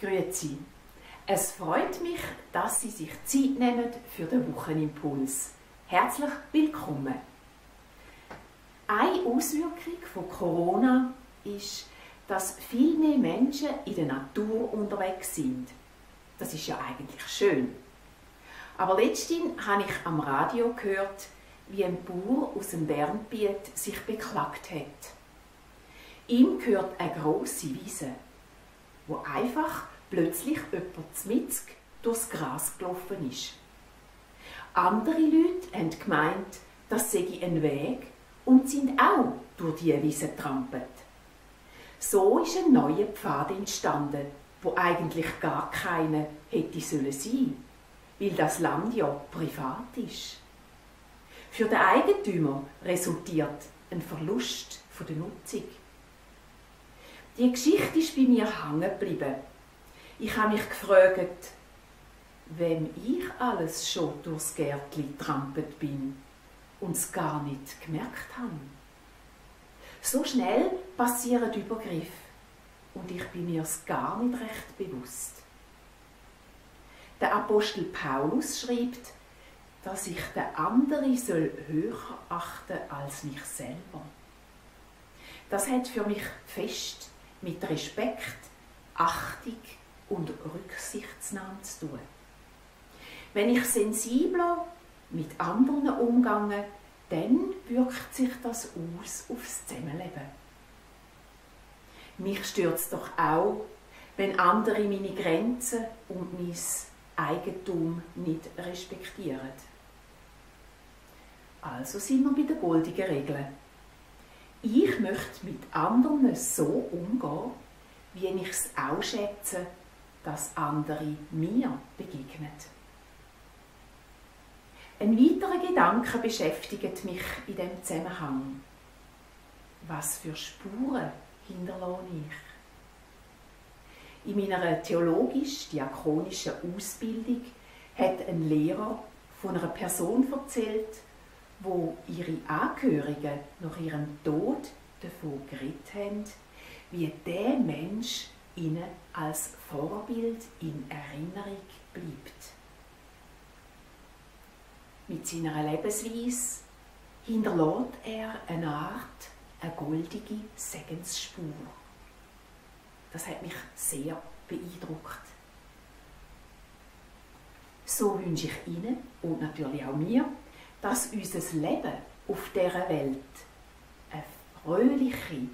Grüezi. Es freut mich, dass Sie sich Zeit nehmen für den Wochenimpuls. Herzlich willkommen. Eine Auswirkung von Corona ist, dass viel mehr Menschen in der Natur unterwegs sind. Das ist ja eigentlich schön. Aber letztens habe ich am Radio gehört, wie ein Bauer aus dem Bernbiet sich beklagt hat. Ihm gehört eine große Wiese, wo einfach plötzlich jemand mitzig durchs Gras gelaufen ist. Andere Leute haben gemeint, das sei ein Weg und sind auch durch diese Wiese getrampelt. So ist ein neuer Pfad entstanden, wo eigentlich gar keine hätte sollen sein, weil das Land ja privat ist. Für den Eigentümer resultiert ein Verlust von der Nutzung. Die Geschichte ist bei mir hängen geblieben. Ich habe mich gefragt, wem ich alles schon durchs Gärtli trampelt bin und es gar nicht gemerkt habe. So schnell passieren Übergriffe und ich bin mir es gar nicht recht bewusst. Der Apostel Paulus schreibt, dass ich den anderen soll höher achten als mich selber. Das hat für mich fest mit Respekt, Achtung und Rücksichtsnahme zu tun. Wenn ich sensibler mit anderen umgehe, dann wirkt sich das aus aufs Zusammenleben. Mich es doch auch, wenn andere meine Grenzen und mein Eigentum nicht respektieren. Also sind wir bei der goldigen Regel. Ich möchte mit anderen so umgehen, wie ich es auch schätze, dass andere mir begegnen. Ein weiterer Gedanke beschäftigt mich in dem Zusammenhang. Was für Spuren hinterlasse ich? In meiner theologisch-diakonischen Ausbildung hat ein Lehrer von einer Person erzählt, wo ihre Angehörigen nach ihrem Tod davon geredet haben, wie der Mensch ihnen als Vorbild in Erinnerung bleibt. Mit seiner Lebensweise hinterlässt er eine Art, eine goldige Segensspur. Das hat mich sehr beeindruckt. So wünsche ich Ihnen und natürlich auch mir, dass unser Leben auf dieser Welt eine fröhliche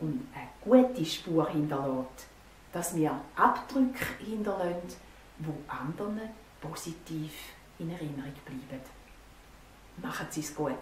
und eine gute Spur hinterlässt, dass wir Abdrücke hinterlassen, wo anderen positiv in Erinnerung bleiben. Machen Sie es gut.